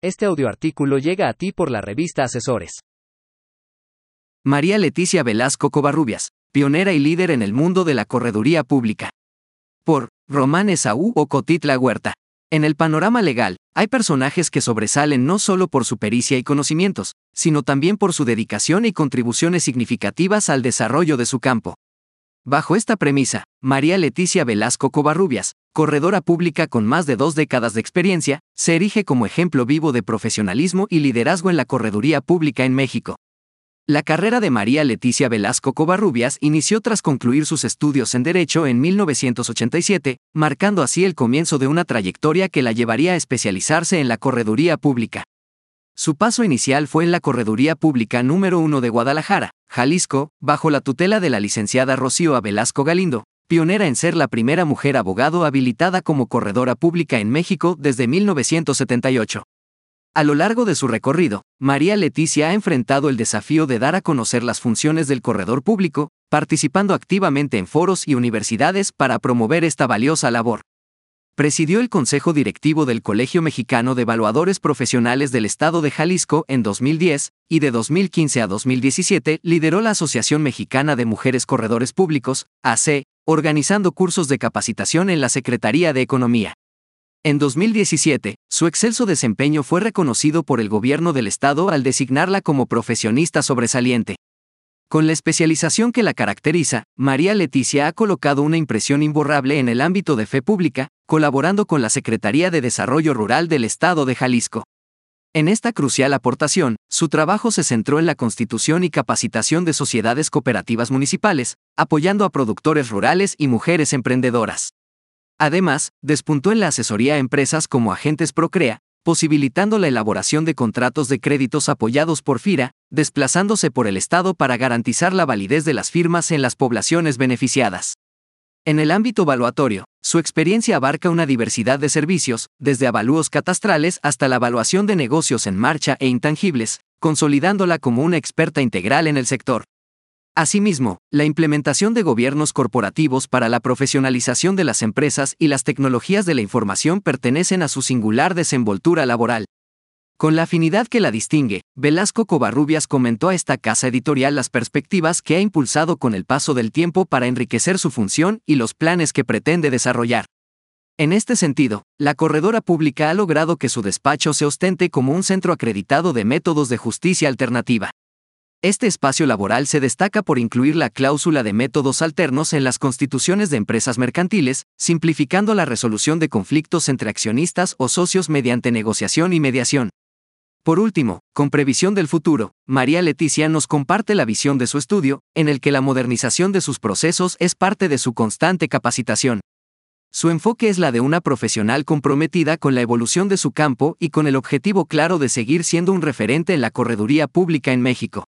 Este audioartículo llega a ti por la revista Asesores. María Leticia Velasco Covarrubias, pionera y líder en el mundo de la correduría pública. Por Román Esaú o Cotitla Huerta. En el panorama legal, hay personajes que sobresalen no solo por su pericia y conocimientos, sino también por su dedicación y contribuciones significativas al desarrollo de su campo. Bajo esta premisa, María Leticia Velasco Covarrubias, corredora pública con más de dos décadas de experiencia, se erige como ejemplo vivo de profesionalismo y liderazgo en la correduría pública en México. La carrera de María Leticia Velasco Covarrubias inició tras concluir sus estudios en Derecho en 1987, marcando así el comienzo de una trayectoria que la llevaría a especializarse en la correduría pública. Su paso inicial fue en la Correduría Pública número 1 de Guadalajara, Jalisco, bajo la tutela de la licenciada Rocío Velasco Galindo, pionera en ser la primera mujer abogado habilitada como corredora pública en México desde 1978. A lo largo de su recorrido, María Leticia ha enfrentado el desafío de dar a conocer las funciones del corredor público, participando activamente en foros y universidades para promover esta valiosa labor. Presidió el Consejo Directivo del Colegio Mexicano de Evaluadores Profesionales del Estado de Jalisco en 2010, y de 2015 a 2017 lideró la Asociación Mexicana de Mujeres Corredores Públicos, AC, organizando cursos de capacitación en la Secretaría de Economía. En 2017, su excelso desempeño fue reconocido por el gobierno del Estado al designarla como profesionista sobresaliente. Con la especialización que la caracteriza, María Leticia ha colocado una impresión imborrable en el ámbito de fe pública, colaborando con la Secretaría de Desarrollo Rural del Estado de Jalisco. En esta crucial aportación, su trabajo se centró en la constitución y capacitación de sociedades cooperativas municipales, apoyando a productores rurales y mujeres emprendedoras. Además, despuntó en la asesoría a empresas como agentes Procrea, posibilitando la elaboración de contratos de créditos apoyados por FIRA, desplazándose por el Estado para garantizar la validez de las firmas en las poblaciones beneficiadas. En el ámbito valuatorio, su experiencia abarca una diversidad de servicios, desde avalúos catastrales hasta la evaluación de negocios en marcha e intangibles, consolidándola como una experta integral en el sector. Asimismo, la implementación de gobiernos corporativos para la profesionalización de las empresas y las tecnologías de la información pertenecen a su singular desenvoltura laboral. Con la afinidad que la distingue, Velasco Covarrubias comentó a esta casa editorial las perspectivas que ha impulsado con el paso del tiempo para enriquecer su función y los planes que pretende desarrollar. En este sentido, la corredora pública ha logrado que su despacho se ostente como un centro acreditado de métodos de justicia alternativa. Este espacio laboral se destaca por incluir la cláusula de métodos alternos en las constituciones de empresas mercantiles, simplificando la resolución de conflictos entre accionistas o socios mediante negociación y mediación. Por último, con previsión del futuro, María Leticia nos comparte la visión de su estudio, en el que la modernización de sus procesos es parte de su constante capacitación. Su enfoque es la de una profesional comprometida con la evolución de su campo y con el objetivo claro de seguir siendo un referente en la correduría pública en México.